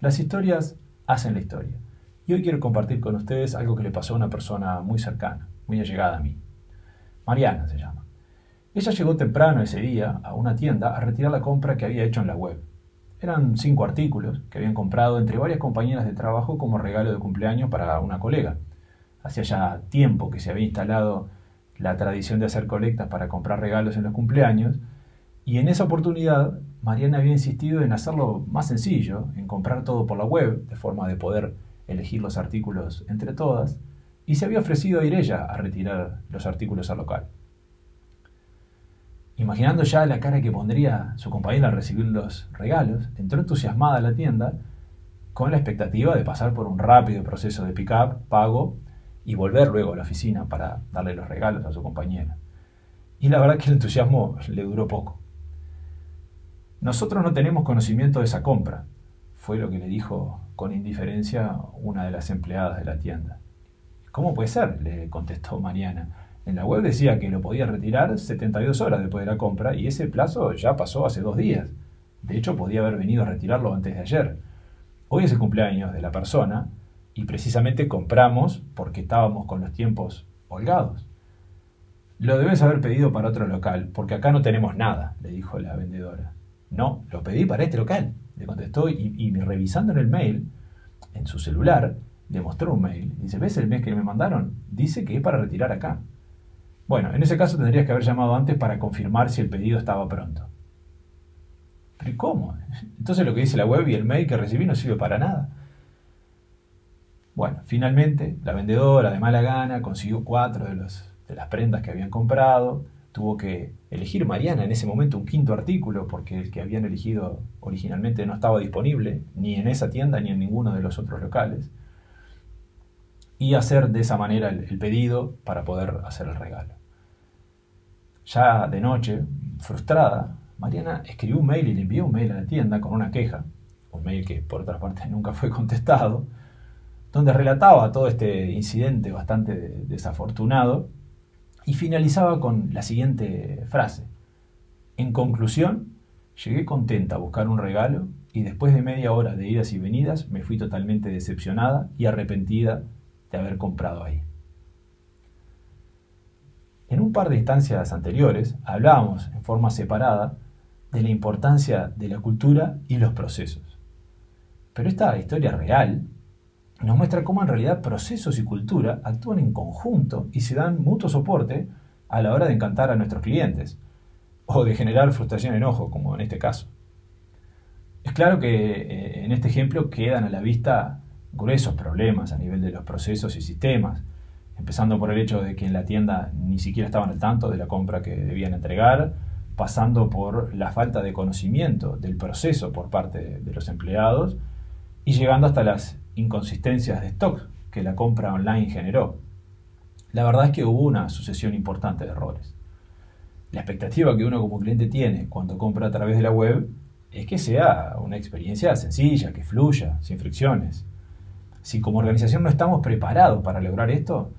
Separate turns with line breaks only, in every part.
Las historias hacen la historia. Y hoy quiero compartir con ustedes algo que le pasó a una persona muy cercana, muy allegada a mí. Mariana se llama. Ella llegó temprano ese día a una tienda a retirar la compra que había hecho en la web. Eran cinco artículos que habían comprado entre varias compañeras de trabajo como regalo de cumpleaños para una colega. Hacía ya tiempo que se había instalado la tradición de hacer colectas para comprar regalos en los cumpleaños, y en esa oportunidad Mariana había insistido en hacerlo más sencillo, en comprar todo por la web, de forma de poder elegir los artículos entre todas, y se había ofrecido a ir ella a retirar los artículos al local. Imaginando ya la cara que pondría su compañera al recibir los regalos, entró entusiasmada a la tienda con la expectativa de pasar por un rápido proceso de pick-up, pago y volver luego a la oficina para darle los regalos a su compañera. Y la verdad que el entusiasmo le duró poco. Nosotros no tenemos conocimiento de esa compra, fue lo que le dijo con indiferencia una de las empleadas de la tienda. ¿Cómo puede ser? le contestó Mariana. En la web decía que lo podía retirar 72 horas después de la compra y ese plazo ya pasó hace dos días. De hecho, podía haber venido a retirarlo antes de ayer. Hoy es el cumpleaños de la persona y precisamente compramos porque estábamos con los tiempos holgados. Lo debes haber pedido para otro local, porque acá no tenemos nada, le dijo la vendedora. No, lo pedí para este local, le contestó y, revisando en el mail, en su celular, le mostró un mail. Dice, ¿ves el mail que me mandaron? Dice que es para retirar acá. Bueno, en ese caso tendrías que haber llamado antes para confirmar si el pedido estaba pronto. ¿Pero cómo? Entonces lo que dice la web y el mail que recibí no sirve para nada. Bueno, finalmente la vendedora de mala gana consiguió cuatro de, de las prendas que habían comprado. Tuvo que elegir Mariana en ese momento un quinto artículo porque el que habían elegido originalmente no estaba disponible ni en esa tienda ni en ninguno de los otros locales. Y hacer de esa manera el pedido para poder hacer el regalo. Ya de noche, frustrada, Mariana escribió un mail y le envió un mail a la tienda con una queja, un mail que por otra parte nunca fue contestado, donde relataba todo este incidente bastante desafortunado y finalizaba con la siguiente frase. En conclusión, llegué contenta a buscar un regalo y después de media hora de idas y venidas me fui totalmente decepcionada y arrepentida de haber comprado ahí. En un par de instancias anteriores hablábamos en forma separada de la importancia de la cultura y los procesos. Pero esta historia real nos muestra cómo en realidad procesos y cultura actúan en conjunto y se dan mutuo soporte a la hora de encantar a nuestros clientes o de generar frustración y enojo, como en este caso. Es claro que eh, en este ejemplo quedan a la vista gruesos problemas a nivel de los procesos y sistemas, empezando por el hecho de que en la tienda ni siquiera estaban al tanto de la compra que debían entregar, pasando por la falta de conocimiento del proceso por parte de los empleados y llegando hasta las inconsistencias de stock que la compra online generó. La verdad es que hubo una sucesión importante de errores. La expectativa que uno como cliente tiene cuando compra a través de la web es que sea una experiencia sencilla, que fluya, sin fricciones. Si como organización no estamos preparados para lograr esto,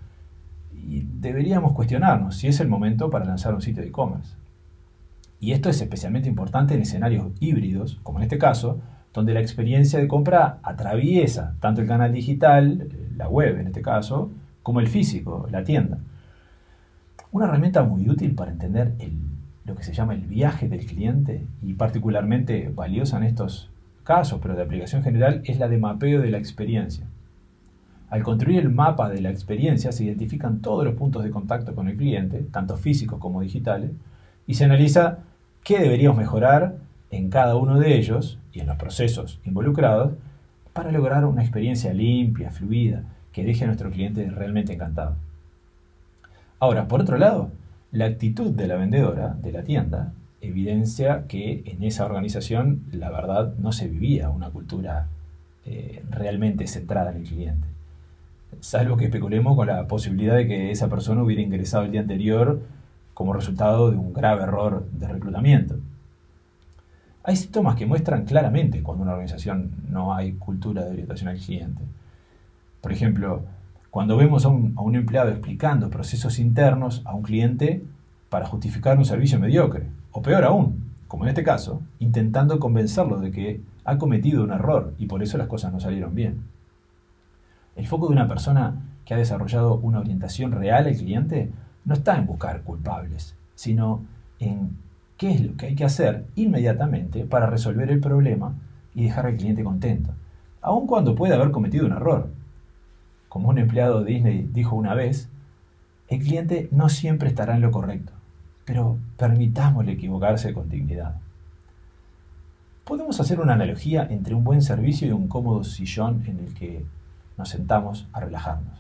deberíamos cuestionarnos si es el momento para lanzar un sitio de e-commerce. Y esto es especialmente importante en escenarios híbridos, como en este caso, donde la experiencia de compra atraviesa tanto el canal digital, la web en este caso, como el físico, la tienda. Una herramienta muy útil para entender lo que se llama el viaje del cliente y particularmente valiosa en estos casos, pero de aplicación general, es la de mapeo de la experiencia. Al construir el mapa de la experiencia se identifican todos los puntos de contacto con el cliente, tanto físicos como digitales, y se analiza qué deberíamos mejorar en cada uno de ellos y en los procesos involucrados para lograr una experiencia limpia, fluida, que deje a nuestro cliente realmente encantado. Ahora, por otro lado, la actitud de la vendedora de la tienda evidencia que en esa organización la verdad no se vivía una cultura eh, realmente centrada en el cliente salvo que especulemos con la posibilidad de que esa persona hubiera ingresado el día anterior como resultado de un grave error de reclutamiento. Hay síntomas que muestran claramente cuando una organización no hay cultura de orientación al cliente. Por ejemplo, cuando vemos a un, a un empleado explicando procesos internos a un cliente para justificar un servicio mediocre, o peor aún, como en este caso, intentando convencerlo de que ha cometido un error y por eso las cosas no salieron bien. El foco de una persona que ha desarrollado una orientación real al cliente no está en buscar culpables, sino en qué es lo que hay que hacer inmediatamente para resolver el problema y dejar al cliente contento, aun cuando puede haber cometido un error. Como un empleado de Disney dijo una vez, el cliente no siempre estará en lo correcto, pero permitámosle equivocarse con dignidad. Podemos hacer una analogía entre un buen servicio y un cómodo sillón en el que nos sentamos a relajarnos.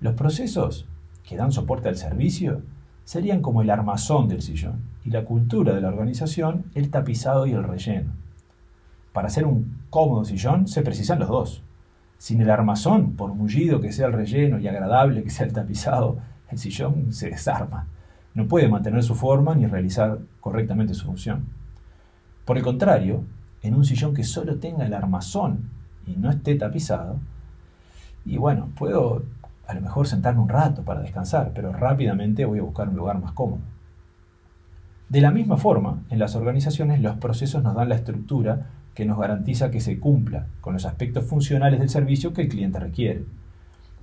Los procesos que dan soporte al servicio serían como el armazón del sillón y la cultura de la organización el tapizado y el relleno. Para hacer un cómodo sillón se precisan los dos. Sin el armazón, por mullido que sea el relleno y agradable que sea el tapizado, el sillón se desarma. No puede mantener su forma ni realizar correctamente su función. Por el contrario, en un sillón que solo tenga el armazón y no esté tapizado, y bueno, puedo a lo mejor sentarme un rato para descansar, pero rápidamente voy a buscar un lugar más cómodo. De la misma forma, en las organizaciones los procesos nos dan la estructura que nos garantiza que se cumpla con los aspectos funcionales del servicio que el cliente requiere.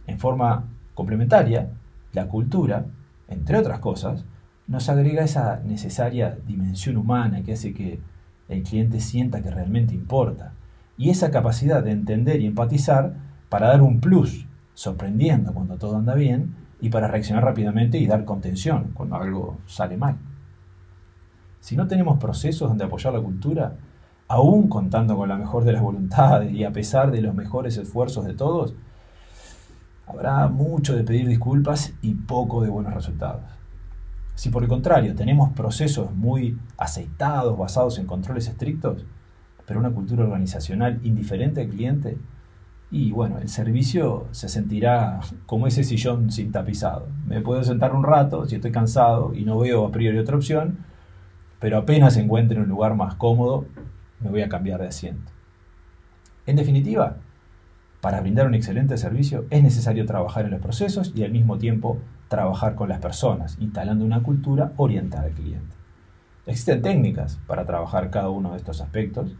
En forma complementaria, la cultura, entre otras cosas, nos agrega esa necesaria dimensión humana que hace que el cliente sienta que realmente importa y esa capacidad de entender y empatizar para dar un plus sorprendiendo cuando todo anda bien y para reaccionar rápidamente y dar contención cuando algo sale mal. Si no tenemos procesos donde apoyar la cultura, aún contando con la mejor de las voluntades y a pesar de los mejores esfuerzos de todos, habrá mucho de pedir disculpas y poco de buenos resultados. Si por el contrario tenemos procesos muy aceitados, basados en controles estrictos, pero una cultura organizacional indiferente al cliente, y bueno, el servicio se sentirá como ese sillón sin tapizado. Me puedo sentar un rato si estoy cansado y no veo a priori otra opción, pero apenas encuentre un lugar más cómodo, me voy a cambiar de asiento. En definitiva, para brindar un excelente servicio es necesario trabajar en los procesos y al mismo tiempo trabajar con las personas, instalando una cultura orientada al cliente. Existen técnicas para trabajar cada uno de estos aspectos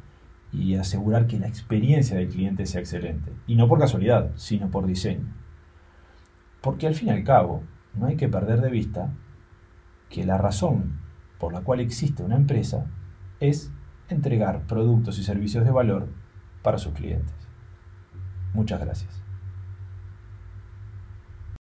y asegurar que la experiencia del cliente sea excelente. Y no por casualidad, sino por diseño. Porque al fin y al cabo, no hay que perder de vista que la razón por la cual existe una empresa es entregar productos y servicios de valor para sus clientes. Muchas gracias.